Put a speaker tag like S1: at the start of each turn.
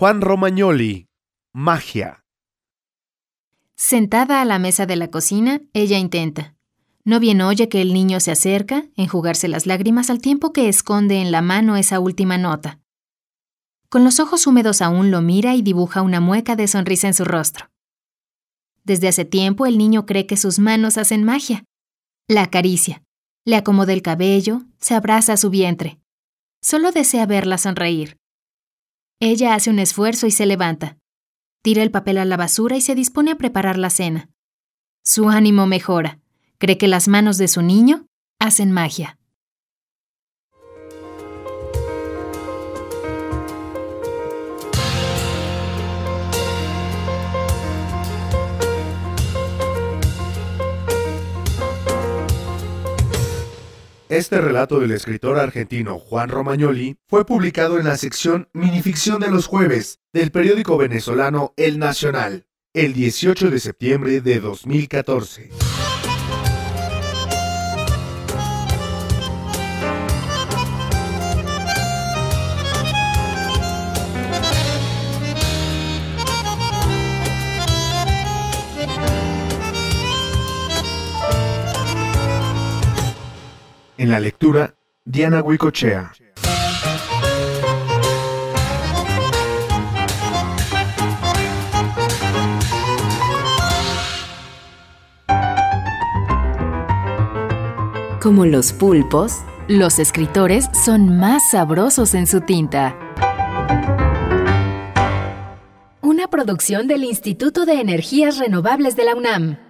S1: Juan Romagnoli, Magia.
S2: Sentada a la mesa de la cocina, ella intenta. No bien oye que el niño se acerca, enjugarse las lágrimas al tiempo que esconde en la mano esa última nota. Con los ojos húmedos aún lo mira y dibuja una mueca de sonrisa en su rostro. Desde hace tiempo el niño cree que sus manos hacen magia. La acaricia, le acomoda el cabello, se abraza a su vientre. Solo desea verla sonreír. Ella hace un esfuerzo y se levanta. Tira el papel a la basura y se dispone a preparar la cena. Su ánimo mejora. Cree que las manos de su niño hacen magia.
S1: Este relato del escritor argentino Juan Romagnoli fue publicado en la sección Minificción de los jueves del periódico venezolano El Nacional, el 18 de septiembre de 2014. En la lectura, Diana Huicochea.
S2: Como los pulpos, los escritores son más sabrosos en su tinta. Una producción del Instituto de Energías Renovables de la UNAM.